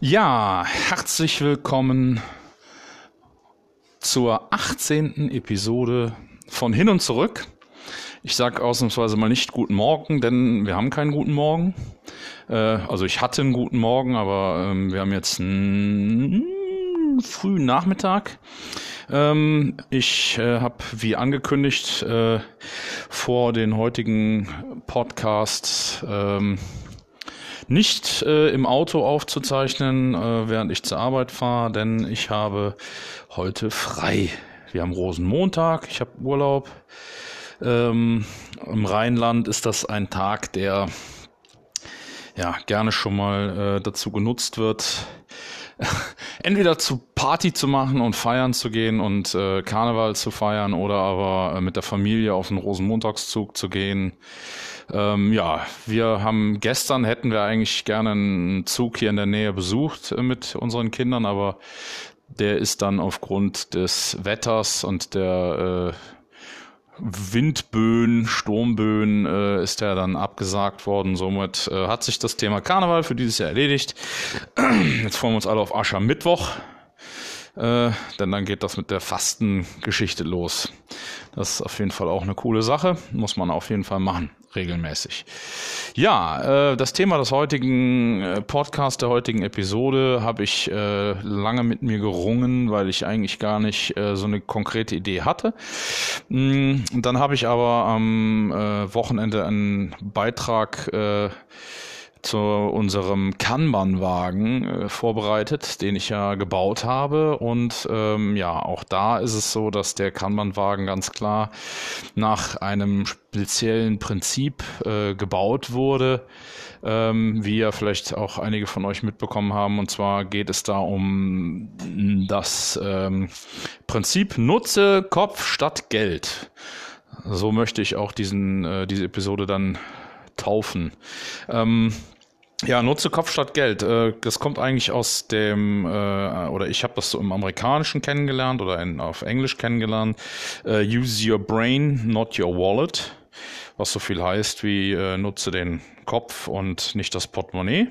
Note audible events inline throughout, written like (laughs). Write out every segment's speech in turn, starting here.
Ja, herzlich willkommen zur 18. Episode von Hin und Zurück. Ich sage ausnahmsweise mal nicht guten Morgen, denn wir haben keinen guten Morgen. Äh, also ich hatte einen guten Morgen, aber ähm, wir haben jetzt einen frühen Nachmittag. Ähm, ich äh, habe, wie angekündigt, äh, vor den heutigen Podcasts ähm, nicht äh, im Auto aufzuzeichnen, äh, während ich zur Arbeit fahre, denn ich habe heute frei. Wir haben Rosenmontag, ich habe Urlaub. Ähm, Im Rheinland ist das ein Tag, der ja gerne schon mal äh, dazu genutzt wird, (laughs) entweder zu Party zu machen und feiern zu gehen und äh, Karneval zu feiern oder aber äh, mit der Familie auf den Rosenmontagszug zu gehen. Ähm, ja, wir haben gestern hätten wir eigentlich gerne einen Zug hier in der Nähe besucht äh, mit unseren Kindern, aber der ist dann aufgrund des Wetters und der äh, Windböen, Sturmböen äh, ist er dann abgesagt worden. Somit äh, hat sich das Thema Karneval für dieses Jahr erledigt. (clears throat) Jetzt freuen wir uns alle auf Aschermittwoch. Äh, denn dann geht das mit der Fastengeschichte los. Das ist auf jeden Fall auch eine coole Sache. Muss man auf jeden Fall machen regelmäßig. Ja, äh, das Thema des heutigen äh, Podcasts, der heutigen Episode, habe ich äh, lange mit mir gerungen, weil ich eigentlich gar nicht äh, so eine konkrete Idee hatte. Mm, dann habe ich aber am äh, Wochenende einen Beitrag äh, zu unserem Kanban-Wagen äh, vorbereitet, den ich ja gebaut habe. Und ähm, ja, auch da ist es so, dass der Kanban-Wagen ganz klar nach einem speziellen Prinzip äh, gebaut wurde, ähm, wie ja vielleicht auch einige von euch mitbekommen haben. Und zwar geht es da um das ähm, Prinzip Nutze Kopf statt Geld. So möchte ich auch diesen, äh, diese Episode dann taufen. Ähm, ja, nutze Kopf statt Geld. Äh, das kommt eigentlich aus dem, äh, oder ich habe das so im Amerikanischen kennengelernt oder in, auf Englisch kennengelernt. Äh, use your brain, not your wallet. Was so viel heißt wie nutze den Kopf und nicht das Portemonnaie.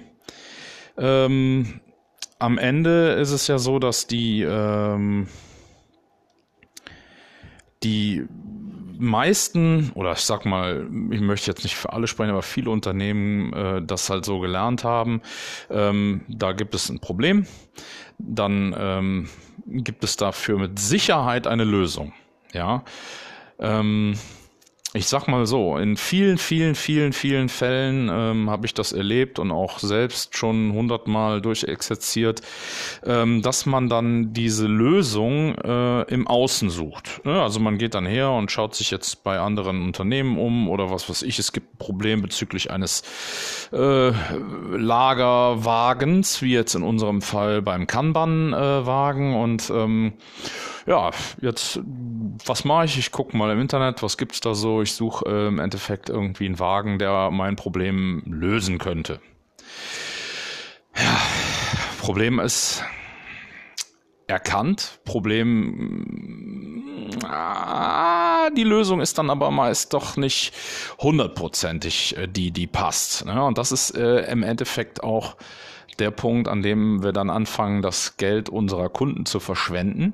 Ähm, am Ende ist es ja so, dass die, ähm, die meisten, oder ich sag mal, ich möchte jetzt nicht für alle sprechen, aber viele Unternehmen äh, das halt so gelernt haben. Ähm, da gibt es ein Problem. Dann ähm, gibt es dafür mit Sicherheit eine Lösung. Ja. Ähm, ich sag mal so, in vielen, vielen, vielen, vielen Fällen ähm, habe ich das erlebt und auch selbst schon hundertmal durchexerziert, ähm, dass man dann diese Lösung äh, im Außen sucht. Ja, also man geht dann her und schaut sich jetzt bei anderen Unternehmen um oder was weiß ich. Es gibt ein Problem bezüglich eines äh, Lagerwagens, wie jetzt in unserem Fall beim Kanban-Wagen äh, und ähm, ja, jetzt, was mache ich? Ich gucke mal im Internet, was gibt's da so? Ich suche äh, im Endeffekt irgendwie einen Wagen, der mein Problem lösen könnte. Ja, Problem ist erkannt. Problem, ah, die Lösung ist dann aber meist doch nicht hundertprozentig äh, die, die passt. Ne? Und das ist äh, im Endeffekt auch der Punkt, an dem wir dann anfangen, das Geld unserer Kunden zu verschwenden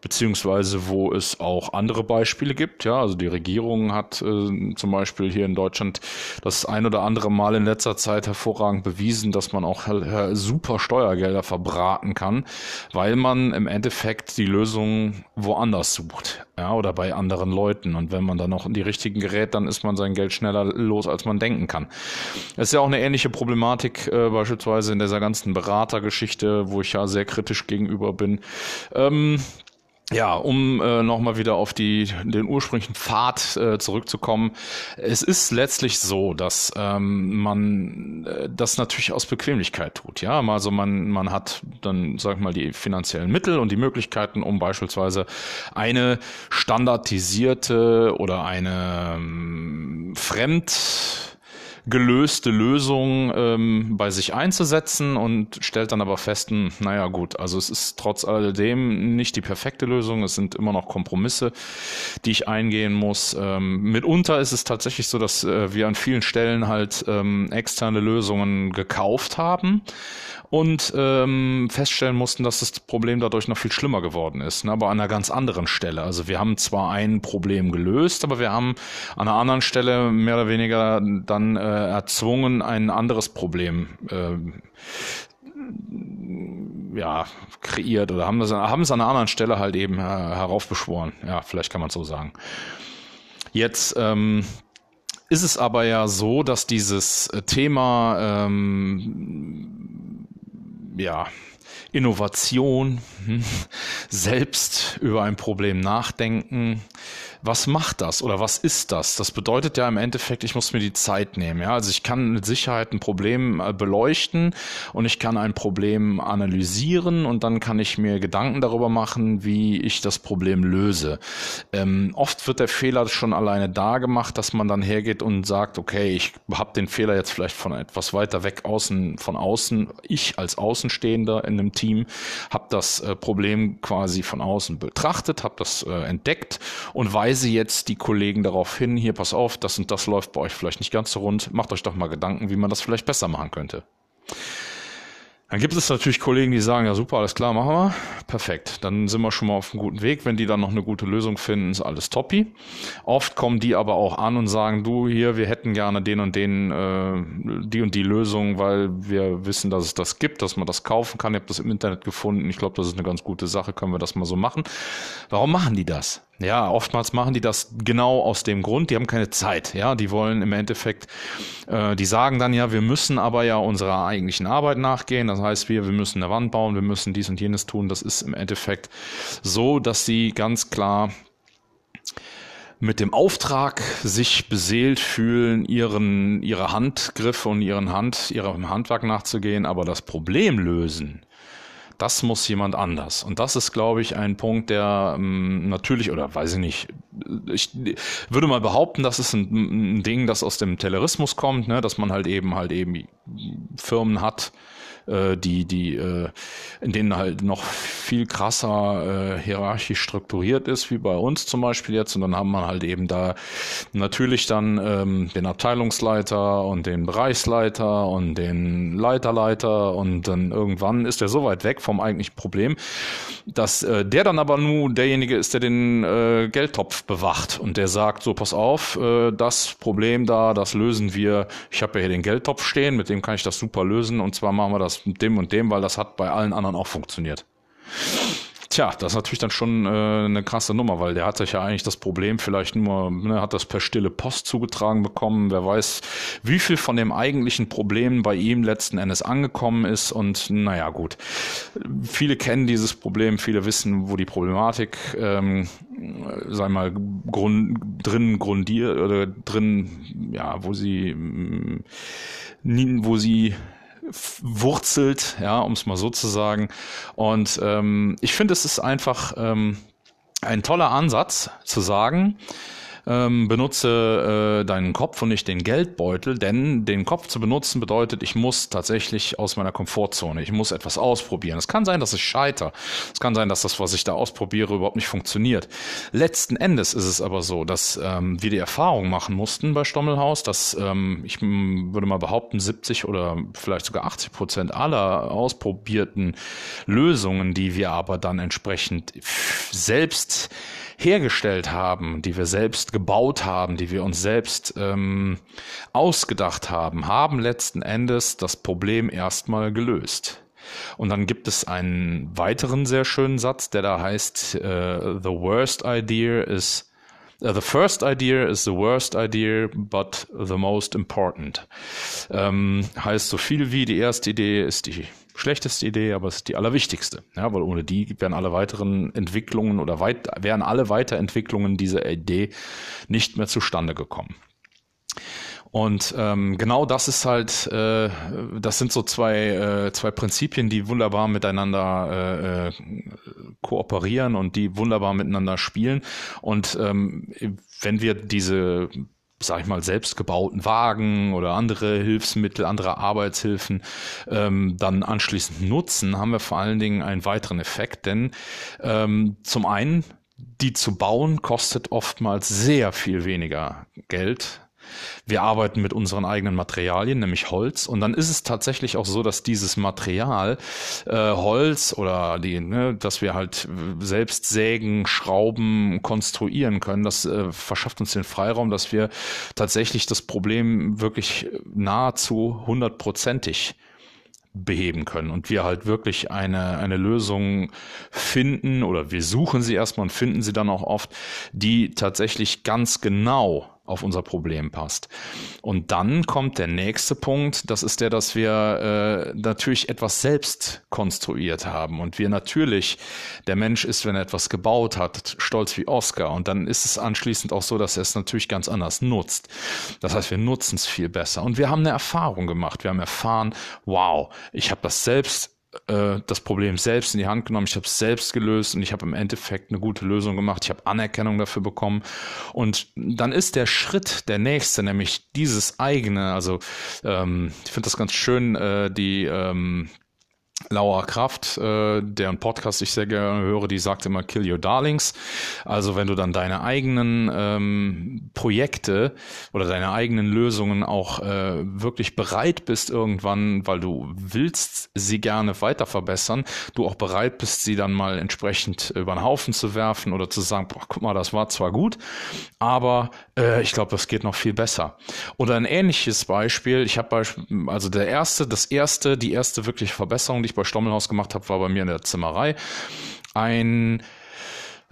beziehungsweise wo es auch andere Beispiele gibt. Ja, also die Regierung hat äh, zum Beispiel hier in Deutschland das ein oder andere Mal in letzter Zeit hervorragend bewiesen, dass man auch super Steuergelder verbraten kann, weil man im Endeffekt die Lösung woanders sucht, ja, oder bei anderen Leuten. Und wenn man dann noch in die richtigen gerät, dann ist man sein Geld schneller los, als man denken kann. Es ist ja auch eine ähnliche Problematik äh, beispielsweise in dieser ganzen Beratergeschichte, wo ich ja sehr kritisch gegenüber bin. Ähm, ja, um äh, nochmal wieder auf die, den ursprünglichen Pfad äh, zurückzukommen. Es ist letztlich so, dass ähm, man äh, das natürlich aus Bequemlichkeit tut. Ja, also man, man hat dann, sag ich mal, die finanziellen Mittel und die Möglichkeiten, um beispielsweise eine standardisierte oder eine ähm, fremd gelöste Lösung ähm, bei sich einzusetzen und stellt dann aber fest, hm, naja gut, also es ist trotz alledem nicht die perfekte Lösung, es sind immer noch Kompromisse, die ich eingehen muss. Ähm, mitunter ist es tatsächlich so, dass äh, wir an vielen Stellen halt ähm, externe Lösungen gekauft haben und ähm, feststellen mussten, dass das Problem dadurch noch viel schlimmer geworden ist, ne? aber an einer ganz anderen Stelle. Also wir haben zwar ein Problem gelöst, aber wir haben an einer anderen Stelle mehr oder weniger dann äh, erzwungen, ein anderes Problem äh, ja, kreiert oder haben, das, haben es an einer anderen Stelle halt eben äh, heraufbeschworen. Ja, vielleicht kann man es so sagen. Jetzt ähm, ist es aber ja so, dass dieses Thema ähm, ja, Innovation, hm, selbst über ein Problem nachdenken, was macht das oder was ist das? Das bedeutet ja im Endeffekt, ich muss mir die Zeit nehmen. Ja? Also ich kann mit Sicherheit ein Problem äh, beleuchten und ich kann ein Problem analysieren und dann kann ich mir Gedanken darüber machen, wie ich das Problem löse. Ähm, oft wird der Fehler schon alleine da gemacht, dass man dann hergeht und sagt, okay, ich habe den Fehler jetzt vielleicht von etwas weiter weg außen, von außen, ich als Außenstehender in einem Team habe das äh, Problem quasi von außen betrachtet, habe das äh, entdeckt und weiß weise jetzt die Kollegen darauf hin, hier pass auf, das und das läuft bei euch vielleicht nicht ganz so rund, macht euch doch mal Gedanken, wie man das vielleicht besser machen könnte. Dann gibt es natürlich Kollegen, die sagen, ja super, alles klar, machen wir. Perfekt. Dann sind wir schon mal auf einem guten Weg. Wenn die dann noch eine gute Lösung finden, ist alles toppi. Oft kommen die aber auch an und sagen, du hier, wir hätten gerne den und den, äh, die und die Lösung, weil wir wissen, dass es das gibt, dass man das kaufen kann. Ich habe das im Internet gefunden. Ich glaube, das ist eine ganz gute Sache. Können wir das mal so machen? Warum machen die das? Ja, oftmals machen die das genau aus dem Grund, die haben keine Zeit. Ja, die wollen im Endeffekt, äh, die sagen dann ja, wir müssen aber ja unserer eigentlichen Arbeit nachgehen. Das heißt, wir, wir müssen eine Wand bauen, wir müssen dies und jenes tun. Das ist im Endeffekt so, dass sie ganz klar mit dem Auftrag sich beseelt fühlen, ihren, ihre Handgriffe und ihren Hand, ihrem Handwerk nachzugehen, aber das Problem lösen, das muss jemand anders. Und das ist, glaube ich, ein Punkt, der ähm, natürlich, oder weiß ich nicht, ich würde mal behaupten, das ist ein, ein Ding, das aus dem Tellerismus kommt, ne? dass man halt eben halt eben Firmen hat, äh, die, die, äh, in denen halt noch viel krasser äh, hierarchisch strukturiert ist, wie bei uns zum Beispiel jetzt. Und dann haben wir halt eben da natürlich dann ähm, den Abteilungsleiter und den Bereichsleiter und den Leiterleiter und dann irgendwann ist er so weit weg vom eigentlichen Problem, dass der dann aber nur derjenige ist, der den Geldtopf bewacht und der sagt, so pass auf, das Problem da, das lösen wir. Ich habe ja hier den Geldtopf stehen, mit dem kann ich das super lösen und zwar machen wir das das mit dem und dem, weil das hat bei allen anderen auch funktioniert. Tja, das ist natürlich dann schon äh, eine krasse Nummer, weil der hat sich ja eigentlich das Problem vielleicht nur, ne, hat das per stille Post zugetragen bekommen. Wer weiß, wie viel von dem eigentlichen Problem bei ihm letzten Endes angekommen ist. Und naja, gut. Viele kennen dieses Problem, viele wissen, wo die Problematik, ähm, sei mal, grund, drin grundiert oder drin, ja, wo sie, wo sie wurzelt, ja, um es mal so zu sagen. Und ähm, ich finde, es ist einfach ähm, ein toller Ansatz zu sagen, ähm, benutze äh, deinen Kopf und nicht den Geldbeutel, denn den Kopf zu benutzen bedeutet, ich muss tatsächlich aus meiner Komfortzone, ich muss etwas ausprobieren. Es kann sein, dass ich scheitere. Es kann sein, dass das, was ich da ausprobiere, überhaupt nicht funktioniert. Letzten Endes ist es aber so, dass ähm, wir die Erfahrung machen mussten bei Stommelhaus, dass ähm, ich würde mal behaupten, 70 oder vielleicht sogar 80 Prozent aller ausprobierten Lösungen, die wir aber dann entsprechend selbst hergestellt haben, die wir selbst gebaut haben, die wir uns selbst ähm, ausgedacht haben, haben letzten Endes das Problem erstmal gelöst. Und dann gibt es einen weiteren sehr schönen Satz, der da heißt, uh, the worst idea is the first idea is the worst idea, but the most important. Ähm, heißt so viel wie die erste Idee ist die schlechteste Idee, aber es ist die allerwichtigste. Ja, weil ohne die wären alle weiteren Entwicklungen oder weit, wären alle Weiterentwicklungen dieser Idee nicht mehr zustande gekommen. Und ähm, genau das ist halt, äh, das sind so zwei, äh, zwei Prinzipien, die wunderbar miteinander äh, äh, kooperieren und die wunderbar miteinander spielen. Und ähm, wenn wir diese sag ich mal, selbstgebauten Wagen oder andere Hilfsmittel, andere Arbeitshilfen ähm, dann anschließend nutzen, haben wir vor allen Dingen einen weiteren Effekt. Denn ähm, zum einen, die zu bauen, kostet oftmals sehr viel weniger Geld wir arbeiten mit unseren eigenen Materialien, nämlich Holz. Und dann ist es tatsächlich auch so, dass dieses Material, äh, Holz oder die, ne, dass wir halt selbst sägen, schrauben, konstruieren können, das äh, verschafft uns den Freiraum, dass wir tatsächlich das Problem wirklich nahezu hundertprozentig beheben können und wir halt wirklich eine, eine Lösung finden oder wir suchen sie erstmal und finden sie dann auch oft, die tatsächlich ganz genau auf unser Problem passt. Und dann kommt der nächste Punkt, das ist der, dass wir äh, natürlich etwas selbst konstruiert haben und wir natürlich, der Mensch ist, wenn er etwas gebaut hat, stolz wie Oscar und dann ist es anschließend auch so, dass er es natürlich ganz anders nutzt. Das heißt, wir nutzen es viel besser und wir haben eine Erfahrung gemacht. Wir haben erfahren, wow, ich habe das selbst äh, das Problem selbst in die Hand genommen, ich habe es selbst gelöst und ich habe im Endeffekt eine gute Lösung gemacht, ich habe Anerkennung dafür bekommen. Und dann ist der Schritt der nächste, nämlich dieses eigene, also ähm, ich finde das ganz schön, äh, die ähm, Laura Kraft, äh, deren Podcast ich sehr gerne höre, die sagt immer Kill Your Darlings. Also wenn du dann deine eigenen ähm, Projekte oder deine eigenen Lösungen auch äh, wirklich bereit bist irgendwann, weil du willst sie gerne weiter verbessern, du auch bereit bist, sie dann mal entsprechend über den Haufen zu werfen oder zu sagen, boah, guck mal, das war zwar gut, aber äh, ich glaube, das geht noch viel besser. Oder ein ähnliches Beispiel, ich habe also der erste, das erste, die erste wirkliche Verbesserung, die ich bei Stommelhaus gemacht habe, war bei mir in der Zimmerei. Ein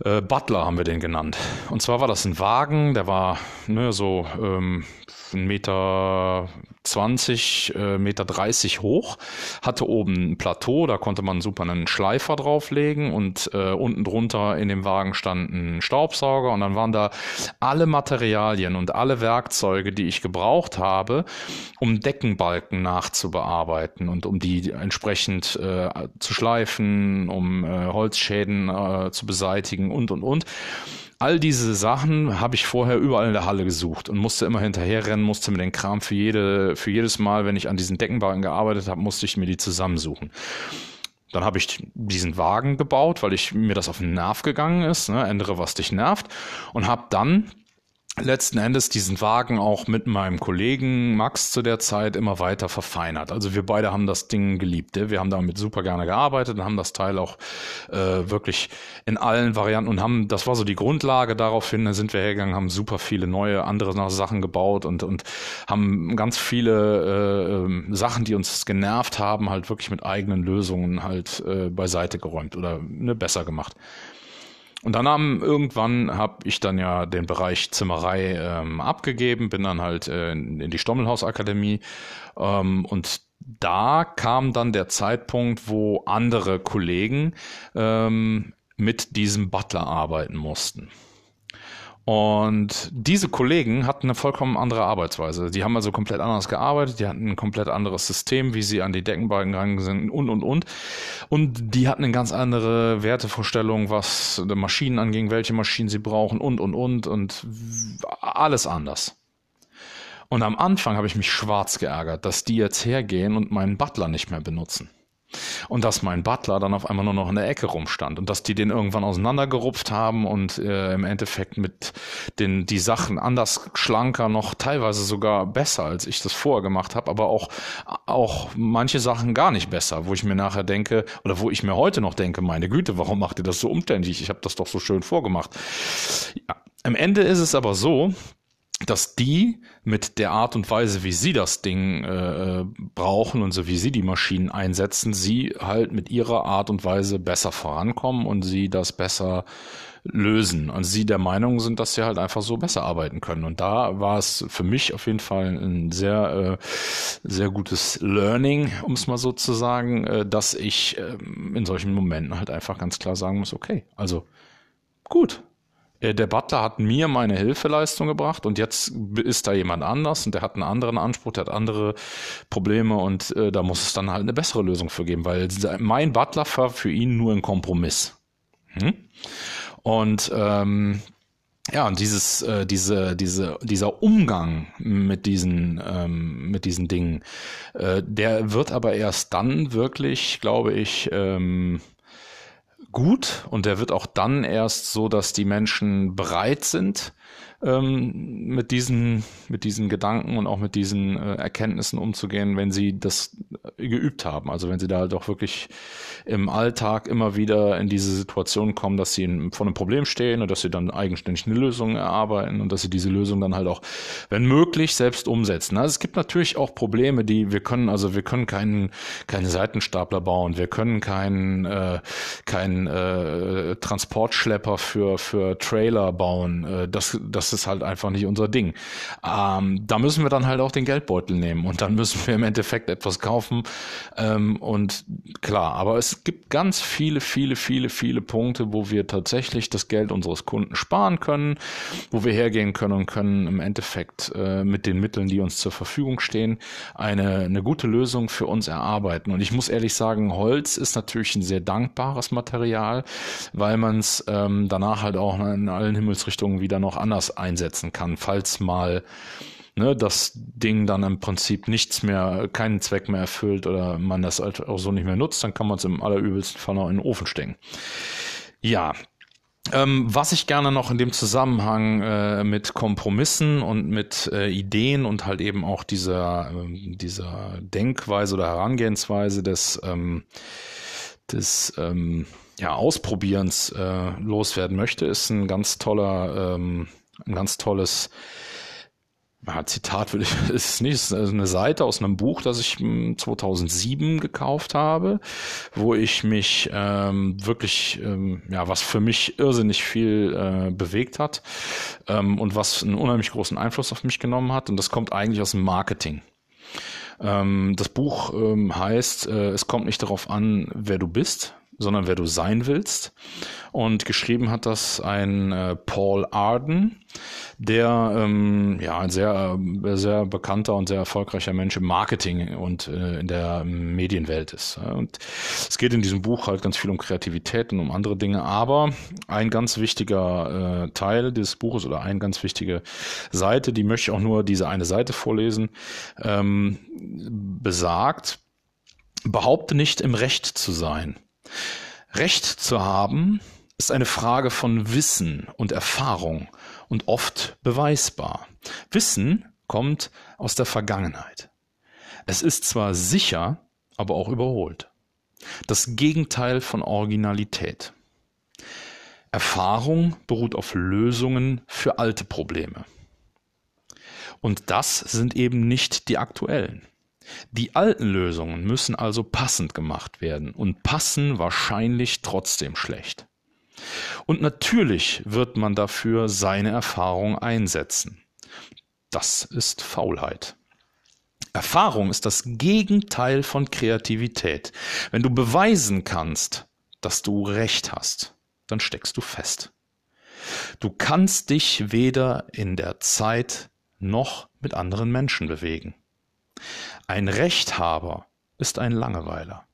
äh, Butler haben wir den genannt. Und zwar war das ein Wagen, der war ne, so ähm, ein Meter 20, äh, Meter 30 hoch, hatte oben ein Plateau, da konnte man super einen Schleifer drauflegen und äh, unten drunter in dem Wagen stand ein Staubsauger und dann waren da alle Materialien und alle Werkzeuge, die ich gebraucht habe, um Deckenbalken nachzubearbeiten und um die entsprechend äh, zu schleifen, um äh, Holzschäden äh, zu beseitigen und und und all diese Sachen habe ich vorher überall in der Halle gesucht und musste immer hinterherrennen, musste mir den Kram für jede, für jedes Mal, wenn ich an diesen Deckenbalken gearbeitet habe, musste ich mir die zusammensuchen. Dann habe ich diesen Wagen gebaut, weil ich mir das auf den Nerv gegangen ist, ne, ändere was dich nervt und habe dann letzten Endes diesen Wagen auch mit meinem Kollegen Max zu der Zeit immer weiter verfeinert. Also wir beide haben das Ding geliebt. Wir haben damit super gerne gearbeitet und haben das Teil auch äh, wirklich in allen Varianten und haben, das war so die Grundlage daraufhin, da sind wir hergegangen, haben super viele neue andere Sachen gebaut und, und haben ganz viele äh, Sachen, die uns genervt haben, halt wirklich mit eigenen Lösungen halt äh, beiseite geräumt oder ne, besser gemacht. Und dann haben, irgendwann habe ich dann ja den Bereich Zimmerei ähm, abgegeben, bin dann halt äh, in, die Stommelhausakademie ähm, und da kam dann der Zeitpunkt, wo andere Kollegen ähm, mit diesem Butler arbeiten mussten. Und diese Kollegen hatten eine vollkommen andere Arbeitsweise. Die haben also komplett anders gearbeitet, die hatten ein komplett anderes System, wie sie an die Deckenbalken gegangen sind und, und, und. Und die hatten eine ganz andere Wertevorstellung, was Maschinen anging, welche Maschinen sie brauchen und, und, und. Und alles anders. Und am Anfang habe ich mich schwarz geärgert, dass die jetzt hergehen und meinen Butler nicht mehr benutzen. Und dass mein Butler dann auf einmal nur noch in der Ecke rumstand und dass die den irgendwann auseinandergerupft haben und äh, im Endeffekt mit den die Sachen anders schlanker noch teilweise sogar besser, als ich das vorher gemacht habe, aber auch auch manche Sachen gar nicht besser, wo ich mir nachher denke oder wo ich mir heute noch denke, meine Güte, warum macht ihr das so umständlich? Ich habe das doch so schön vorgemacht. Ja, am Ende ist es aber so, dass die mit der Art und Weise, wie sie das Ding äh, brauchen und so wie sie die Maschinen einsetzen, sie halt mit ihrer Art und Weise besser vorankommen und sie das besser lösen. Und sie der Meinung sind, dass sie halt einfach so besser arbeiten können. Und da war es für mich auf jeden Fall ein sehr, äh, sehr gutes Learning, um es mal so zu sagen, äh, dass ich äh, in solchen Momenten halt einfach ganz klar sagen muss, okay, also gut, der Butler hat mir meine Hilfeleistung gebracht und jetzt ist da jemand anders und der hat einen anderen Anspruch, der hat andere Probleme und äh, da muss es dann halt eine bessere Lösung für geben, weil mein Butler war für ihn nur ein Kompromiss. Hm? Und ähm, ja, und dieses, äh, diese, diese, dieser Umgang mit diesen, ähm, mit diesen Dingen, äh, der wird aber erst dann wirklich, glaube ich, ähm, gut. Und der wird auch dann erst so, dass die Menschen bereit sind, ähm, mit diesen mit diesen Gedanken und auch mit diesen äh, Erkenntnissen umzugehen, wenn sie das geübt haben. Also wenn sie da halt auch wirklich im Alltag immer wieder in diese Situation kommen, dass sie vor einem Problem stehen und dass sie dann eigenständig eine Lösung erarbeiten und dass sie diese Lösung dann halt auch, wenn möglich, selbst umsetzen. Also es gibt natürlich auch Probleme, die wir können, also wir können keinen keine Seitenstapler bauen, wir können keinen äh, keinen äh, Transportschlepper für für Trailer bauen. Äh, das das ist halt einfach nicht unser Ding. Ähm, da müssen wir dann halt auch den Geldbeutel nehmen und dann müssen wir im Endeffekt etwas kaufen. Ähm, und klar, aber es gibt ganz viele, viele, viele, viele Punkte, wo wir tatsächlich das Geld unseres Kunden sparen können, wo wir hergehen können und können im Endeffekt äh, mit den Mitteln, die uns zur Verfügung stehen, eine, eine gute Lösung für uns erarbeiten. Und ich muss ehrlich sagen, Holz ist natürlich ein sehr dankbares Material, weil man es ähm, danach halt auch in allen Himmelsrichtungen wieder noch anders einsetzen kann, falls mal ne, das Ding dann im Prinzip nichts mehr, keinen Zweck mehr erfüllt oder man das halt auch so nicht mehr nutzt, dann kann man es im allerübelsten Fall noch in den Ofen stecken. Ja, ähm, was ich gerne noch in dem Zusammenhang äh, mit Kompromissen und mit äh, Ideen und halt eben auch dieser, äh, dieser Denkweise oder Herangehensweise des, ähm, des ähm, ja, Ausprobierens äh, loswerden möchte, ist ein ganz toller ähm, ein ganz tolles ja, Zitat will ich, (laughs) ist es nicht, ist eine Seite aus einem Buch, das ich 2007 hm, gekauft habe, wo ich mich ähm, wirklich, ähm, ja, was für mich irrsinnig viel äh, bewegt hat ähm, und was einen unheimlich großen Einfluss auf mich genommen hat. Und das kommt eigentlich aus dem Marketing. Ähm, das Buch ähm, heißt, äh, es kommt nicht darauf an, wer du bist, sondern wer du sein willst. Und geschrieben hat das ein äh, Paul Arden, der ähm, ja ein sehr, äh, sehr bekannter und sehr erfolgreicher Mensch im Marketing und äh, in der Medienwelt ist. Und es geht in diesem Buch halt ganz viel um Kreativität und um andere Dinge, aber ein ganz wichtiger äh, Teil dieses Buches oder eine ganz wichtige Seite, die möchte ich auch nur diese eine Seite vorlesen, ähm, besagt, behaupte nicht im Recht zu sein. Recht zu haben ist eine Frage von Wissen und Erfahrung und oft beweisbar. Wissen kommt aus der Vergangenheit. Es ist zwar sicher, aber auch überholt. Das Gegenteil von Originalität. Erfahrung beruht auf Lösungen für alte Probleme. Und das sind eben nicht die aktuellen. Die alten Lösungen müssen also passend gemacht werden und passen wahrscheinlich trotzdem schlecht. Und natürlich wird man dafür seine Erfahrung einsetzen. Das ist Faulheit. Erfahrung ist das Gegenteil von Kreativität. Wenn du beweisen kannst, dass du recht hast, dann steckst du fest. Du kannst dich weder in der Zeit noch mit anderen Menschen bewegen. Ein Rechthaber ist ein Langeweiler.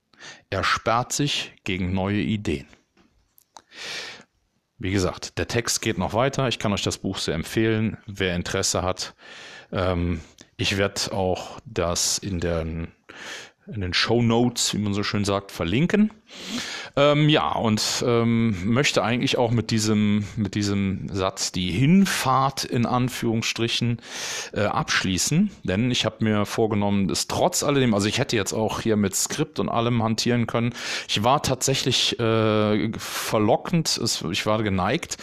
Er sperrt sich gegen neue Ideen. Wie gesagt, der Text geht noch weiter. Ich kann euch das Buch sehr empfehlen, wer Interesse hat. Ähm, ich werde auch das in den, in den Show Notes, wie man so schön sagt, verlinken. Ähm, ja, und ähm, möchte eigentlich auch mit diesem, mit diesem Satz die Hinfahrt in Anführungsstrichen äh, abschließen. Denn ich habe mir vorgenommen, es trotz alledem, also ich hätte jetzt auch hier mit Skript und allem hantieren können. Ich war tatsächlich äh, verlockend, es, ich war geneigt,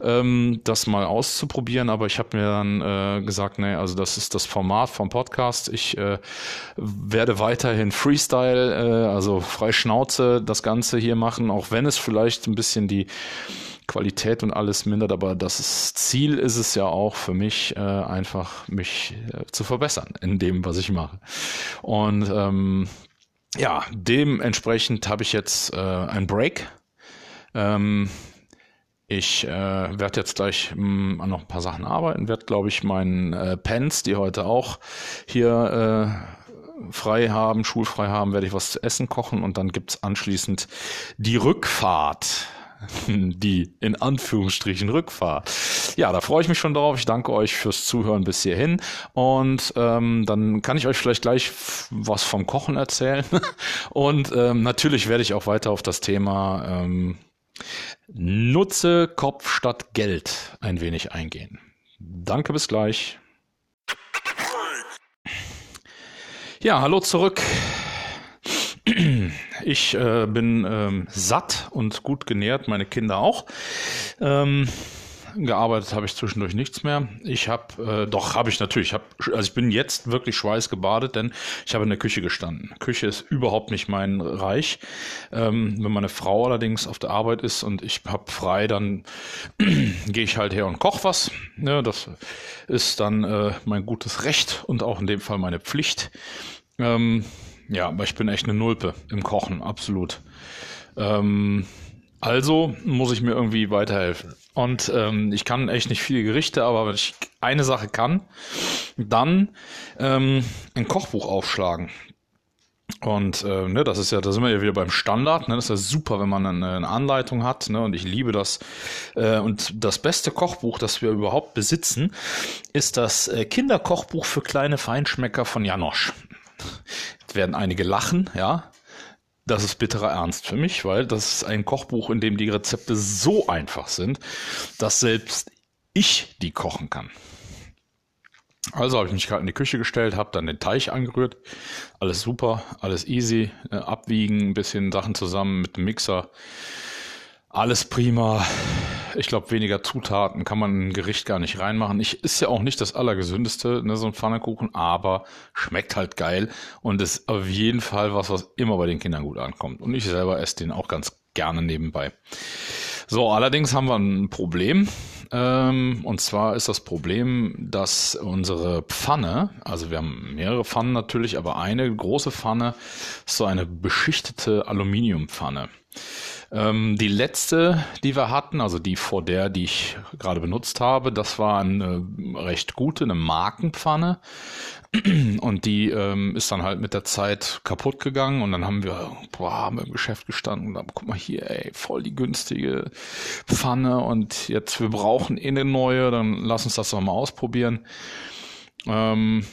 ähm, das mal auszuprobieren, aber ich habe mir dann äh, gesagt, nee, also das ist das Format vom Podcast. Ich äh, werde weiterhin Freestyle, äh, also frei Schnauze, das Ganze hier machen, auch wenn es vielleicht ein bisschen die Qualität und alles mindert, aber das Ziel ist es ja auch für mich, äh, einfach mich äh, zu verbessern in dem, was ich mache. Und ähm, ja, dementsprechend habe ich jetzt äh, ein Break. Ähm, ich äh, werde jetzt gleich mh, hm, noch ein paar Sachen arbeiten, werde, glaube ich, meinen äh, Pens, die heute auch hier äh, frei haben, schulfrei haben, werde ich was zu essen kochen und dann gibt's anschließend die Rückfahrt (laughs) die in Anführungsstrichen Rückfahrt. Ja, da freue ich mich schon drauf. Ich danke euch fürs Zuhören bis hierhin. Und ähm, dann kann ich euch vielleicht gleich was vom Kochen erzählen. (laughs) Und ähm, natürlich werde ich auch weiter auf das Thema ähm, Nutze Kopf statt Geld ein wenig eingehen. Danke, bis gleich. Ja, hallo zurück. Ich äh, bin ähm, satt und gut genährt, meine Kinder auch. Ähm, gearbeitet habe ich zwischendurch nichts mehr. Ich habe, äh, doch habe ich natürlich, hab, also ich bin jetzt wirklich schweißgebadet, denn ich habe in der Küche gestanden. Küche ist überhaupt nicht mein Reich. Ähm, wenn meine Frau allerdings auf der Arbeit ist und ich habe frei, dann (clears throat) gehe ich halt her und koche was. Ja, das ist dann äh, mein gutes Recht und auch in dem Fall meine Pflicht. Ähm, ja, aber ich bin echt eine Nulpe im Kochen, absolut. Ähm, also muss ich mir irgendwie weiterhelfen. Und ähm, ich kann echt nicht viele Gerichte, aber wenn ich eine Sache kann, dann ähm, ein Kochbuch aufschlagen. Und äh, ne, das ist ja, da sind wir ja wieder beim Standard. Ne, das ist ja super, wenn man eine, eine Anleitung hat. Ne, und ich liebe das. Äh, und das beste Kochbuch, das wir überhaupt besitzen, ist das äh, Kinderkochbuch für kleine Feinschmecker von Janosch. Jetzt werden einige lachen, ja. Das ist bitterer Ernst für mich, weil das ist ein Kochbuch, in dem die Rezepte so einfach sind, dass selbst ich die kochen kann. Also habe ich mich gerade in die Küche gestellt, habe dann den Teich angerührt. Alles super, alles easy. Äh, abwiegen, ein bisschen Sachen zusammen mit dem Mixer. Alles prima. Ich glaube, weniger Zutaten kann man ein Gericht gar nicht reinmachen. Ich ist ja auch nicht das allergesündeste, ne, so ein Pfannekuchen, aber schmeckt halt geil und ist auf jeden Fall was, was immer bei den Kindern gut ankommt. Und ich selber esse den auch ganz gerne nebenbei. So, allerdings haben wir ein Problem. Ähm, und zwar ist das Problem, dass unsere Pfanne, also wir haben mehrere Pfannen natürlich, aber eine große Pfanne ist so eine beschichtete Aluminiumpfanne. Ähm, die letzte, die wir hatten, also die vor der, die ich gerade benutzt habe, das war eine recht gute, eine Markenpfanne. Und die ähm, ist dann halt mit der Zeit kaputt gegangen und dann haben wir, boah, haben wir im Geschäft gestanden und dann, guck mal hier, ey, voll die günstige Pfanne und jetzt, wir brauchen eh eine neue, dann lass uns das doch mal ausprobieren. Ähm,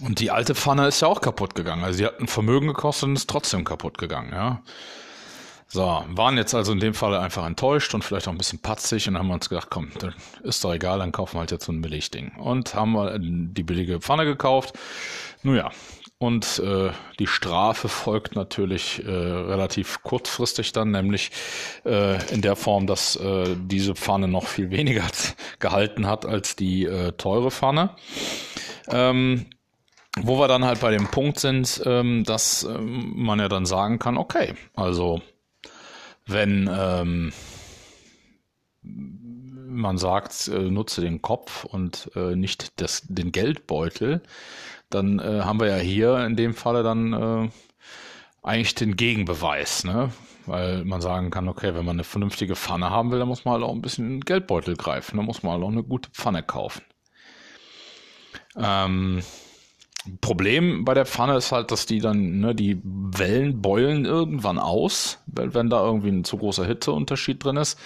und die alte Pfanne ist ja auch kaputt gegangen. Also sie hat ein Vermögen gekostet und ist trotzdem kaputt gegangen, ja. So, waren jetzt also in dem Fall einfach enttäuscht und vielleicht auch ein bisschen patzig und haben uns gedacht, komm, ist doch egal, dann kaufen wir halt jetzt so ein Billigding. Und haben wir die billige Pfanne gekauft. Nun ja, und äh, die Strafe folgt natürlich äh, relativ kurzfristig dann, nämlich äh, in der Form, dass äh, diese Pfanne noch viel weniger (laughs) gehalten hat als die äh, teure Pfanne. Ähm, wo wir dann halt bei dem Punkt sind, ähm, dass ähm, man ja dann sagen kann, okay, also wenn ähm, man sagt, äh, nutze den Kopf und äh, nicht das, den Geldbeutel, dann äh, haben wir ja hier in dem Falle dann äh, eigentlich den Gegenbeweis, ne? Weil man sagen kann, okay, wenn man eine vernünftige Pfanne haben will, dann muss man halt auch ein bisschen in den Geldbeutel greifen, dann muss man halt auch eine gute Pfanne kaufen. Ähm, Problem bei der Pfanne ist halt, dass die dann, ne, die Wellen beulen irgendwann aus, wenn, wenn da irgendwie ein zu großer Hitzeunterschied drin ist.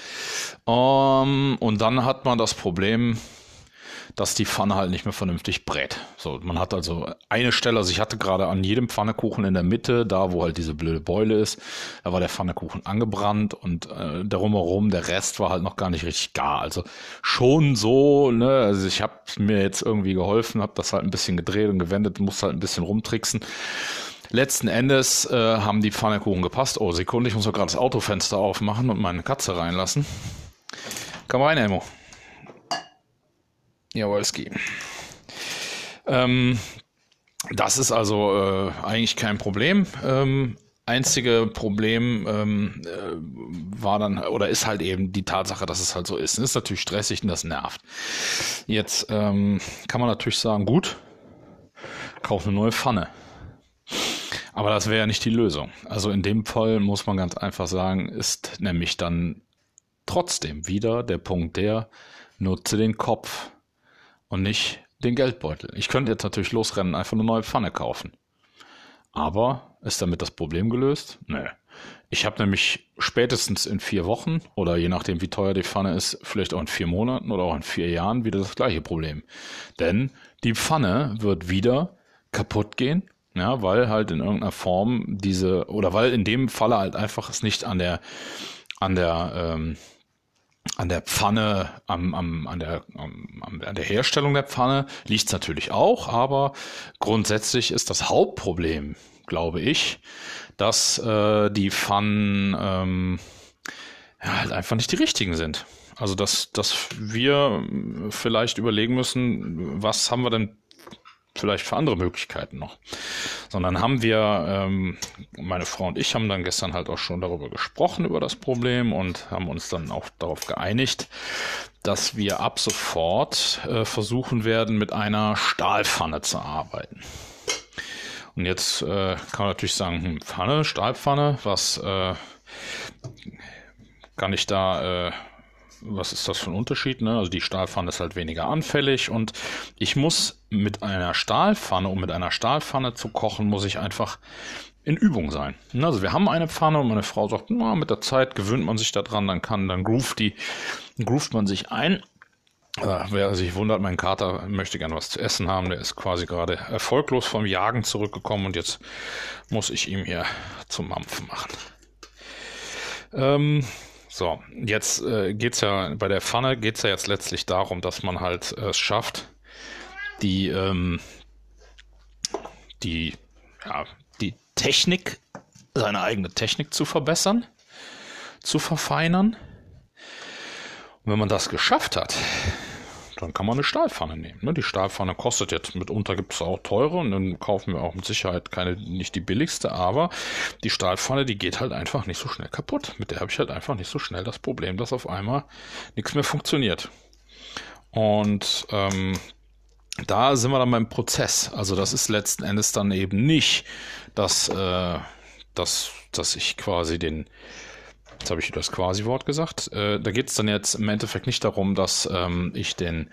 Ähm, und dann hat man das Problem, dass die Pfanne halt nicht mehr vernünftig brät. So, man hat also eine Stelle, also ich hatte gerade an jedem Pfannekuchen in der Mitte, da wo halt diese blöde Beule ist, da war der Pfannekuchen angebrannt und äh, darum herum, der Rest war halt noch gar nicht richtig gar. Also schon so, ne, also ich habe mir jetzt irgendwie geholfen, habe das halt ein bisschen gedreht und gewendet, musste halt ein bisschen rumtricksen. Letzten Endes äh, haben die Pfannekuchen gepasst. Oh, Sekunde, ich muss doch gerade das Autofenster aufmachen und meine Katze reinlassen. Komm rein, Elmo. Jawolski. Ähm, das ist also äh, eigentlich kein Problem. Ähm, einzige Problem ähm, äh, war dann oder ist halt eben die Tatsache, dass es halt so ist. Das ist natürlich stressig und das nervt. Jetzt ähm, kann man natürlich sagen, gut, kauf eine neue Pfanne. Aber das wäre ja nicht die Lösung. Also in dem Fall muss man ganz einfach sagen, ist nämlich dann trotzdem wieder der Punkt der, nutze den Kopf und nicht den Geldbeutel. Ich könnte jetzt natürlich losrennen, einfach eine neue Pfanne kaufen. Aber ist damit das Problem gelöst? Nö. Ich habe nämlich spätestens in vier Wochen oder je nachdem, wie teuer die Pfanne ist, vielleicht auch in vier Monaten oder auch in vier Jahren wieder das gleiche Problem. Denn die Pfanne wird wieder kaputt gehen, ja, weil halt in irgendeiner Form diese oder weil in dem Falle halt einfach es nicht an der an der ähm, an der Pfanne, am, am, an, der, am, an der Herstellung der Pfanne liegt es natürlich auch, aber grundsätzlich ist das Hauptproblem, glaube ich, dass äh, die Pfannen ähm, ja, halt einfach nicht die richtigen sind. Also dass, dass wir vielleicht überlegen müssen, was haben wir denn vielleicht für andere Möglichkeiten noch. Sondern haben wir, ähm, meine Frau und ich haben dann gestern halt auch schon darüber gesprochen, über das Problem und haben uns dann auch darauf geeinigt, dass wir ab sofort äh, versuchen werden, mit einer Stahlpfanne zu arbeiten. Und jetzt äh, kann man natürlich sagen, hm, Pfanne, Stahlpfanne, was äh, kann ich da, äh, was ist das für ein Unterschied? Ne? Also die Stahlpfanne ist halt weniger anfällig und ich muss mit einer Stahlpfanne, um mit einer Stahlpfanne zu kochen, muss ich einfach in Übung sein. Also wir haben eine Pfanne und meine Frau sagt, na, mit der Zeit gewöhnt man sich daran, dann kann, dann groovt die, groovt man sich ein äh, wer sich wundert, mein Kater möchte gern was zu essen haben. Der ist quasi gerade erfolglos vom Jagen zurückgekommen und jetzt muss ich ihm hier zum Mampfen machen. Ähm, so, jetzt äh, geht's ja bei der Pfanne geht's ja jetzt letztlich darum, dass man halt äh, es schafft, die ähm, die ja, die Technik, seine eigene Technik zu verbessern, zu verfeinern. Und wenn man das geschafft hat, dann kann man eine Stahlpfanne nehmen. Ne? Die Stahlpfanne kostet jetzt, mitunter gibt es auch teure und dann kaufen wir auch mit Sicherheit keine, nicht die billigste, aber die Stahlpfanne, die geht halt einfach nicht so schnell kaputt. Mit der habe ich halt einfach nicht so schnell das Problem, dass auf einmal nichts mehr funktioniert. Und ähm, da sind wir dann beim Prozess. Also das ist letzten Endes dann eben nicht, dass, äh, dass, dass ich quasi den Jetzt habe ich das Quasi-Wort gesagt. Äh, da geht es dann jetzt im Endeffekt nicht darum, dass ähm, ich den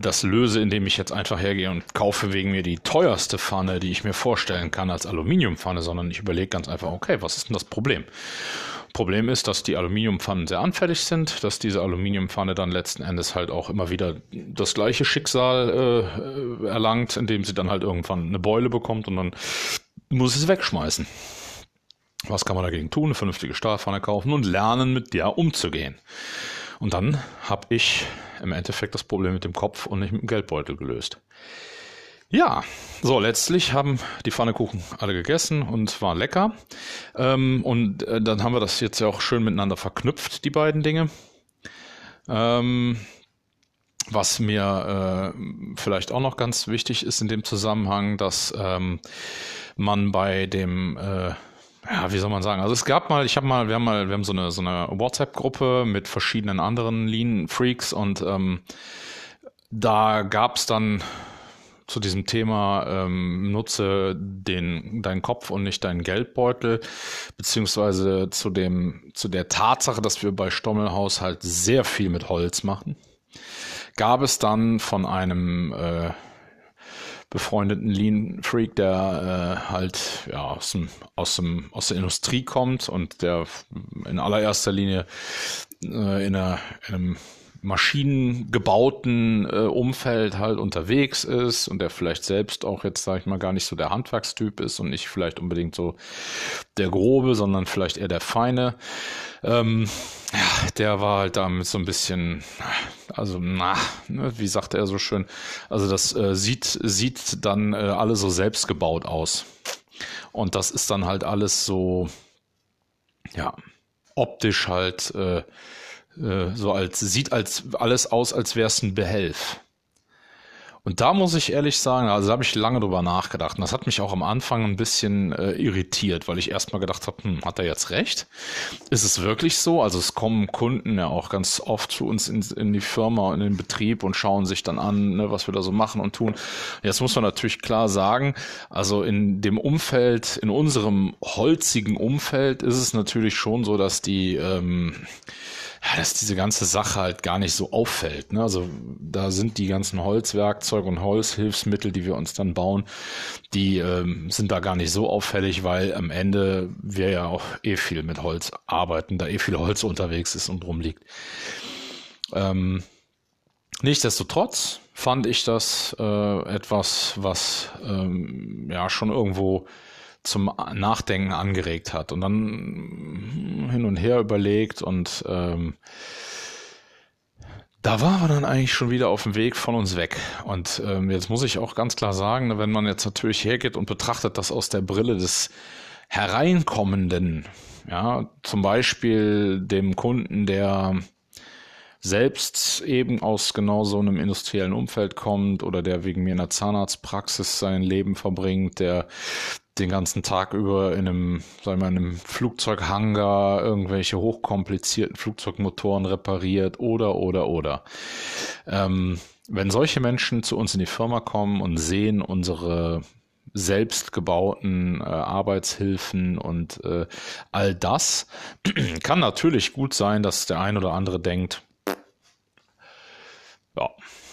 das löse, indem ich jetzt einfach hergehe und kaufe wegen mir die teuerste Pfanne, die ich mir vorstellen kann als Aluminiumpfanne, sondern ich überlege ganz einfach, okay, was ist denn das Problem? Problem ist, dass die Aluminiumpfannen sehr anfällig sind, dass diese Aluminiumpfanne dann letzten Endes halt auch immer wieder das gleiche Schicksal äh, erlangt, indem sie dann halt irgendwann eine Beule bekommt und dann muss es wegschmeißen. Was kann man dagegen tun? Eine vernünftige Stahlpfanne kaufen und lernen, mit der umzugehen. Und dann habe ich im Endeffekt das Problem mit dem Kopf und nicht mit dem Geldbeutel gelöst. Ja, so letztlich haben die Pfannekuchen alle gegessen und war lecker. Ähm, und äh, dann haben wir das jetzt ja auch schön miteinander verknüpft, die beiden Dinge. Ähm, was mir äh, vielleicht auch noch ganz wichtig ist in dem Zusammenhang, dass ähm, man bei dem äh, ja, wie soll man sagen? Also es gab mal, ich habe mal, wir haben mal, wir haben so eine so eine WhatsApp-Gruppe mit verschiedenen anderen Lean-Freaks und ähm, da gab es dann zu diesem Thema ähm, nutze den deinen Kopf und nicht deinen Geldbeutel, beziehungsweise zu dem zu der Tatsache, dass wir bei Stommelhaus halt sehr viel mit Holz machen, gab es dann von einem äh, befreundeten Lean Freak, der äh, halt ja aus dem, aus dem aus der Industrie kommt und der in allererster Linie äh, in, einer, in einem maschinengebauten äh, Umfeld halt unterwegs ist und der vielleicht selbst auch jetzt, sag ich mal, gar nicht so der Handwerkstyp ist und nicht vielleicht unbedingt so der Grobe, sondern vielleicht eher der Feine. Ähm, ja, der war halt damit so ein bisschen, also na, ne, wie sagte er so schön, also das äh, sieht, sieht dann äh, alle so selbst gebaut aus. Und das ist dann halt alles so, ja, optisch halt äh, äh, so als, sieht als alles aus, als wäre es ein Behelf. Und da muss ich ehrlich sagen, also da habe ich lange drüber nachgedacht. Und das hat mich auch am Anfang ein bisschen äh, irritiert, weil ich erstmal gedacht habe, hm, hat er jetzt recht? Ist es wirklich so? Also es kommen Kunden ja auch ganz oft zu uns in, in die Firma und in den Betrieb und schauen sich dann an, ne, was wir da so machen und tun. Jetzt muss man natürlich klar sagen, also in dem Umfeld, in unserem holzigen Umfeld ist es natürlich schon so, dass die ähm, ja, dass diese ganze Sache halt gar nicht so auffällt. Ne? Also da sind die ganzen Holzwerkzeuge und Holzhilfsmittel, die wir uns dann bauen, die ähm, sind da gar nicht so auffällig, weil am Ende wir ja auch eh viel mit Holz arbeiten, da eh viel Holz unterwegs ist und rumliegt. Ähm, nichtsdestotrotz fand ich das äh, etwas, was ähm, ja schon irgendwo zum Nachdenken angeregt hat und dann hin und her überlegt und ähm, da waren wir dann eigentlich schon wieder auf dem Weg von uns weg. Und ähm, jetzt muss ich auch ganz klar sagen, ne, wenn man jetzt natürlich hergeht und betrachtet das aus der Brille des Hereinkommenden, ja, zum Beispiel dem Kunden, der selbst eben aus genau so einem industriellen Umfeld kommt oder der wegen mir in der Zahnarztpraxis sein Leben verbringt, der den ganzen Tag über in einem, sagen wir, in einem Flugzeughangar irgendwelche hochkomplizierten Flugzeugmotoren repariert oder, oder, oder. Ähm, wenn solche Menschen zu uns in die Firma kommen und sehen unsere selbst gebauten äh, Arbeitshilfen und äh, all das, (clears throat) kann natürlich gut sein, dass der ein oder andere denkt, ja,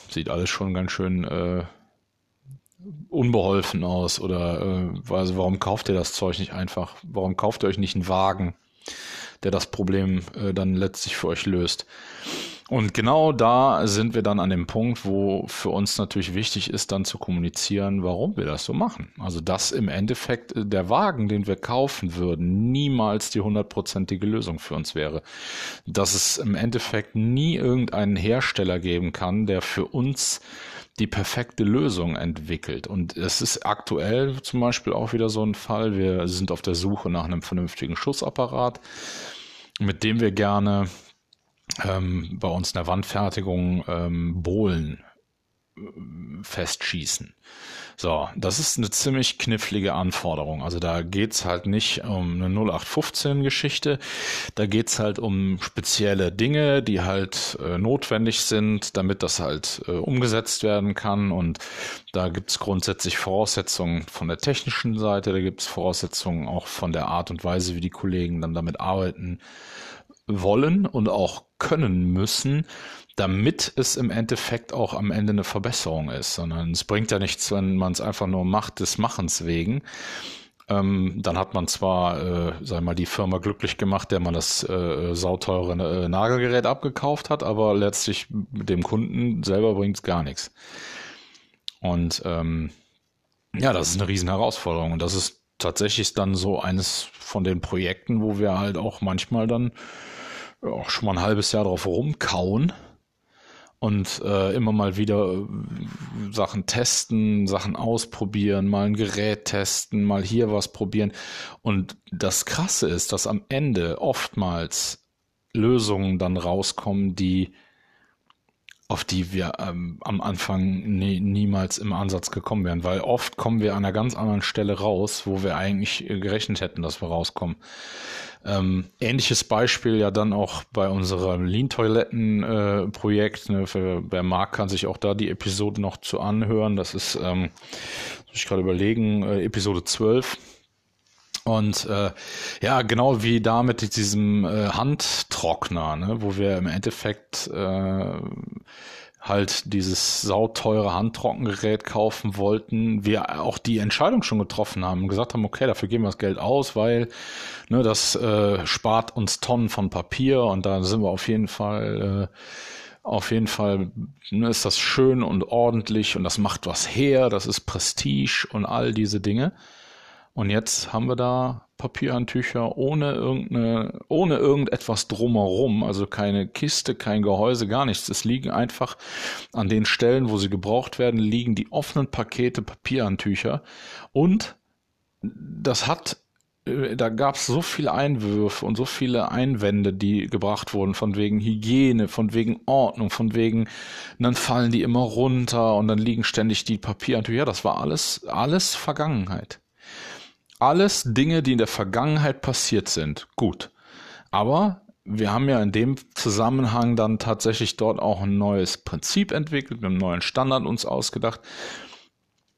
sieht alles schon ganz schön äh, unbeholfen aus oder äh, also warum kauft ihr das Zeug nicht einfach? Warum kauft ihr euch nicht einen Wagen, der das Problem äh, dann letztlich für euch löst? Und genau da sind wir dann an dem Punkt, wo für uns natürlich wichtig ist, dann zu kommunizieren, warum wir das so machen. Also dass im Endeffekt äh, der Wagen, den wir kaufen würden, niemals die hundertprozentige Lösung für uns wäre. Dass es im Endeffekt nie irgendeinen Hersteller geben kann, der für uns die perfekte Lösung entwickelt. Und es ist aktuell zum Beispiel auch wieder so ein Fall. Wir sind auf der Suche nach einem vernünftigen Schussapparat, mit dem wir gerne ähm, bei uns in der Wandfertigung ähm, Bohlen äh, festschießen. So, das ist eine ziemlich knifflige Anforderung. Also da geht's halt nicht um eine 0815-Geschichte, da geht's halt um spezielle Dinge, die halt äh, notwendig sind, damit das halt äh, umgesetzt werden kann. Und da gibt's grundsätzlich Voraussetzungen von der technischen Seite, da gibt's Voraussetzungen auch von der Art und Weise, wie die Kollegen dann damit arbeiten wollen und auch können müssen, damit es im Endeffekt auch am Ende eine Verbesserung ist, sondern es bringt ja nichts, wenn man es einfach nur macht des Machens wegen. Ähm, dann hat man zwar, äh, sag mal, die Firma glücklich gemacht, der man das äh, sauteure äh, Nagelgerät abgekauft hat, aber letztlich dem Kunden selber bringt es gar nichts. Und ähm, ja, das ist eine riesen Herausforderung und das ist tatsächlich dann so eines von den Projekten, wo wir halt auch manchmal dann ja, schon mal ein halbes Jahr drauf rumkauen und äh, immer mal wieder äh, Sachen testen, Sachen ausprobieren, mal ein Gerät testen, mal hier was probieren. Und das Krasse ist, dass am Ende oftmals Lösungen dann rauskommen, die auf die wir ähm, am Anfang nie, niemals im Ansatz gekommen wären, weil oft kommen wir an einer ganz anderen Stelle raus, wo wir eigentlich gerechnet hätten, dass wir rauskommen. Ähm, ähnliches Beispiel ja dann auch bei unserem Lean-Toiletten-Projekt. Äh, ne, für, wer mag, kann sich auch da die Episode noch zu anhören. Das ist, ähm, muss ich gerade überlegen, äh, Episode 12. Und äh, ja, genau wie da mit diesem äh, Handtrockner, ne, wo wir im Endeffekt äh, halt dieses sauteure Handtrockengerät kaufen wollten, wir auch die Entscheidung schon getroffen haben gesagt haben, okay, dafür geben wir das Geld aus, weil ne, das äh, spart uns Tonnen von Papier und da sind wir auf jeden Fall äh, auf jeden Fall ne, ist das schön und ordentlich und das macht was her, das ist Prestige und all diese Dinge. Und jetzt haben wir da Papierhandtücher ohne irgendeine, ohne irgendetwas drumherum, also keine Kiste, kein Gehäuse, gar nichts. Es liegen einfach an den Stellen, wo sie gebraucht werden, liegen die offenen Pakete Papierhandtücher. Und das hat, äh, da gab es so viele Einwürfe und so viele Einwände, die gebracht wurden, von wegen Hygiene, von wegen Ordnung, von wegen, dann fallen die immer runter und dann liegen ständig die Papierhandtücher. Ja, das war alles, alles Vergangenheit alles Dinge, die in der Vergangenheit passiert sind. Gut. Aber wir haben ja in dem Zusammenhang dann tatsächlich dort auch ein neues Prinzip entwickelt, einen neuen Standard uns ausgedacht.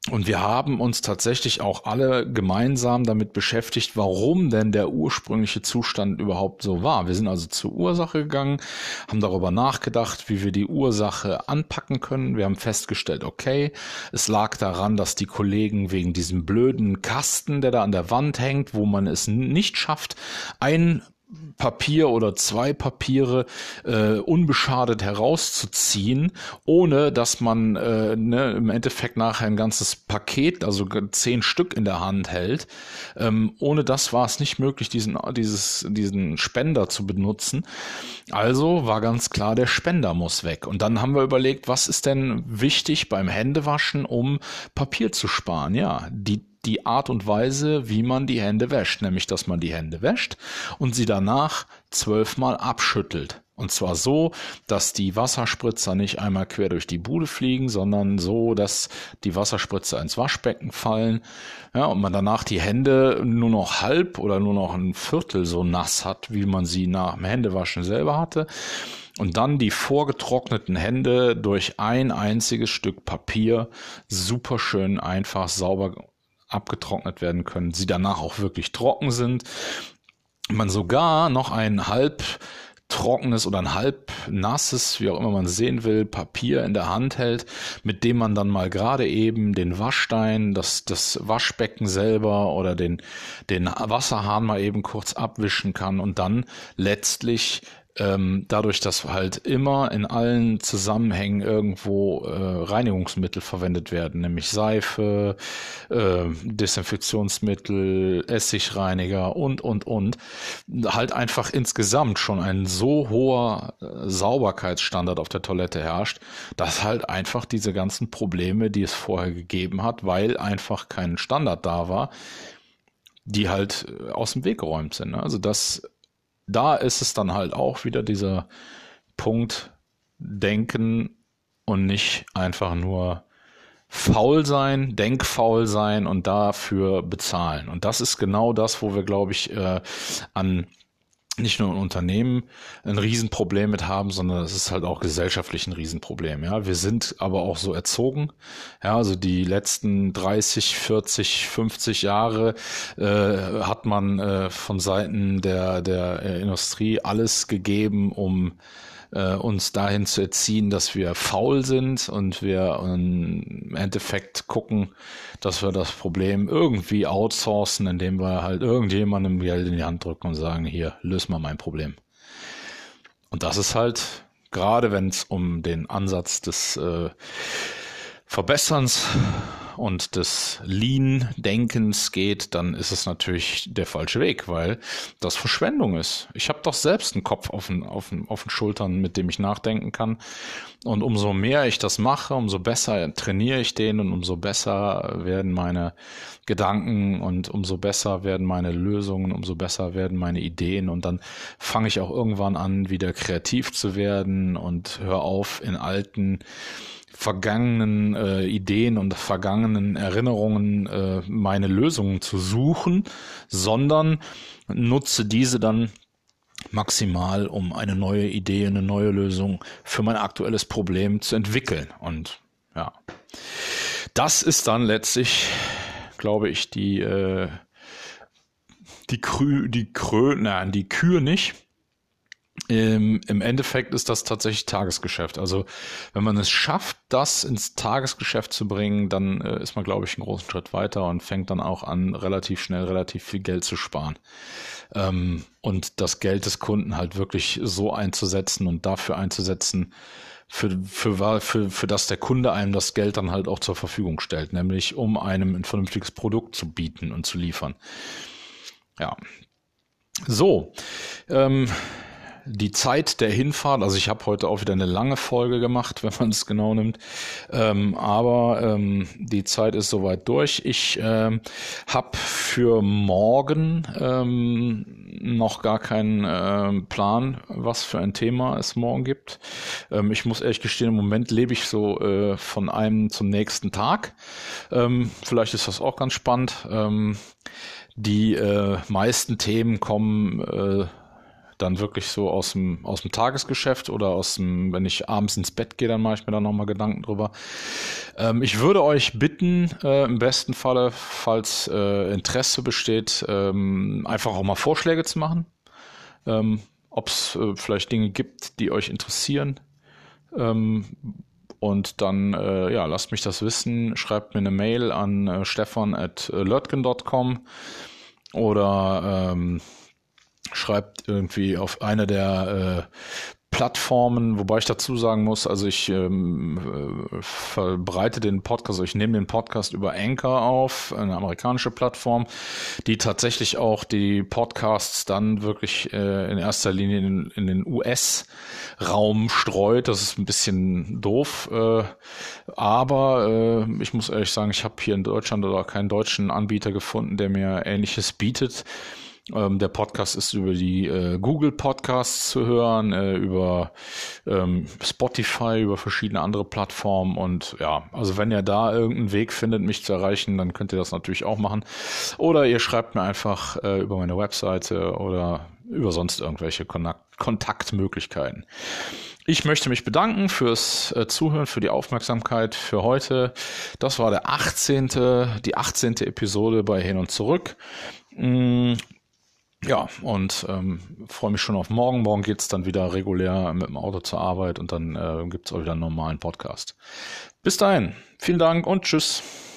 Und wir haben uns tatsächlich auch alle gemeinsam damit beschäftigt, warum denn der ursprüngliche Zustand überhaupt so war. Wir sind also zur Ursache gegangen, haben darüber nachgedacht, wie wir die Ursache anpacken können. Wir haben festgestellt, okay, es lag daran, dass die Kollegen wegen diesem blöden Kasten, der da an der Wand hängt, wo man es nicht schafft, ein Papier oder zwei Papiere äh, unbeschadet herauszuziehen, ohne dass man äh, ne, im Endeffekt nachher ein ganzes Paket, also zehn Stück in der Hand hält. Ähm, ohne das war es nicht möglich, diesen, dieses, diesen Spender zu benutzen. Also war ganz klar, der Spender muss weg. Und dann haben wir überlegt, was ist denn wichtig beim Händewaschen, um Papier zu sparen? Ja, die die Art und Weise, wie man die Hände wäscht, nämlich dass man die Hände wäscht und sie danach zwölfmal abschüttelt. Und zwar so, dass die Wasserspritzer nicht einmal quer durch die Bude fliegen, sondern so, dass die Wasserspritzer ins Waschbecken fallen. Ja, und man danach die Hände nur noch halb oder nur noch ein Viertel so nass hat, wie man sie nach dem Händewaschen selber hatte. Und dann die vorgetrockneten Hände durch ein einziges Stück Papier super schön einfach sauber abgetrocknet werden können, sie danach auch wirklich trocken sind. Man sogar noch ein halb trockenes oder ein halb nasses, wie auch immer man sehen will, Papier in der Hand hält, mit dem man dann mal gerade eben den Waschstein, das, das Waschbecken selber oder den, den Wasserhahn mal eben kurz abwischen kann und dann letztlich ähm, dadurch, dass halt immer in allen Zusammenhängen irgendwo äh, Reinigungsmittel verwendet werden, nämlich Seife, äh, Desinfektionsmittel, Essigreiniger und, und, und, halt einfach insgesamt schon ein so hoher äh, Sauberkeitsstandard auf der Toilette herrscht, dass halt einfach diese ganzen Probleme, die es vorher gegeben hat, weil einfach kein Standard da war, die halt äh, aus dem Weg geräumt sind. Ne? Also das da ist es dann halt auch wieder dieser Punkt denken und nicht einfach nur faul sein, denkfaul sein und dafür bezahlen. Und das ist genau das, wo wir, glaube ich, äh, an nicht nur ein Unternehmen ein Riesenproblem mit haben, sondern es ist halt auch gesellschaftlich ein Riesenproblem. Ja, wir sind aber auch so erzogen. Ja, also die letzten 30, 40, 50 Jahre äh, hat man äh, von Seiten der der äh, Industrie alles gegeben, um äh, uns dahin zu erziehen, dass wir faul sind und wir im Endeffekt gucken, dass wir das Problem irgendwie outsourcen, indem wir halt irgendjemandem Geld in die Hand drücken und sagen, hier, löse mal mein Problem. Und das ist halt, gerade wenn es um den Ansatz des äh, Verbesserns und des Lean-Denkens geht, dann ist es natürlich der falsche Weg, weil das Verschwendung ist. Ich habe doch selbst einen Kopf auf den, auf, den, auf den Schultern, mit dem ich nachdenken kann. Und umso mehr ich das mache, umso besser trainiere ich den und umso besser werden meine Gedanken und umso besser werden meine Lösungen, umso besser werden meine Ideen und dann fange ich auch irgendwann an, wieder kreativ zu werden und hör auf in alten vergangenen äh, Ideen und vergangenen Erinnerungen äh, meine Lösungen zu suchen, sondern nutze diese dann maximal, um eine neue Idee, eine neue Lösung für mein aktuelles Problem zu entwickeln. Und ja, das ist dann letztlich, glaube ich, die äh, die Krü, die Krö, nein, die Kür nicht, im, Im Endeffekt ist das tatsächlich Tagesgeschäft. Also wenn man es schafft, das ins Tagesgeschäft zu bringen, dann äh, ist man, glaube ich, einen großen Schritt weiter und fängt dann auch an, relativ schnell relativ viel Geld zu sparen. Ähm, und das Geld des Kunden halt wirklich so einzusetzen und dafür einzusetzen, für, für, für, für das der Kunde einem das Geld dann halt auch zur Verfügung stellt, nämlich um einem ein vernünftiges Produkt zu bieten und zu liefern. Ja. So. Ähm, die Zeit der Hinfahrt, also ich habe heute auch wieder eine lange Folge gemacht, wenn man es genau nimmt, ähm, aber ähm, die Zeit ist soweit durch. Ich ähm, habe für morgen ähm, noch gar keinen ähm, Plan, was für ein Thema es morgen gibt. Ähm, ich muss ehrlich gestehen, im Moment lebe ich so äh, von einem zum nächsten Tag. Vielleicht ist das auch ganz spannend. Die äh, meisten Themen kommen äh, dann wirklich so aus dem, aus dem Tagesgeschäft oder aus dem, wenn ich abends ins Bett gehe, dann mache ich mir da nochmal Gedanken drüber. Ähm, ich würde euch bitten, äh, im besten Falle, falls äh, Interesse besteht, ähm, einfach auch mal Vorschläge zu machen. Ähm, Ob es äh, vielleicht Dinge gibt, die euch interessieren. Ähm, und dann, äh, ja, lasst mich das wissen. Schreibt mir eine Mail an äh, stefan.lötgen.com oder ähm, schreibt irgendwie auf eine der äh, Plattformen, wobei ich dazu sagen muss, also ich ähm, äh, verbreite den Podcast, also ich nehme den Podcast über Anchor auf, eine amerikanische Plattform, die tatsächlich auch die Podcasts dann wirklich äh, in erster Linie in, in den US-Raum streut. Das ist ein bisschen doof, äh, aber äh, ich muss ehrlich sagen, ich habe hier in Deutschland oder keinen deutschen Anbieter gefunden, der mir Ähnliches bietet. Ähm, der Podcast ist über die äh, Google Podcasts zu hören, äh, über ähm, Spotify, über verschiedene andere Plattformen und ja, also wenn ihr da irgendeinen Weg findet, mich zu erreichen, dann könnt ihr das natürlich auch machen. Oder ihr schreibt mir einfach äh, über meine Webseite oder über sonst irgendwelche Kontakt Kontaktmöglichkeiten. Ich möchte mich bedanken fürs äh, Zuhören, für die Aufmerksamkeit für heute. Das war der 18., die 18. Episode bei Hin und Zurück. Mm, ja, und ähm, freue mich schon auf morgen. Morgen geht's dann wieder regulär mit dem Auto zur Arbeit und dann äh, gibt's auch wieder einen normalen Podcast. Bis dahin, vielen Dank und tschüss.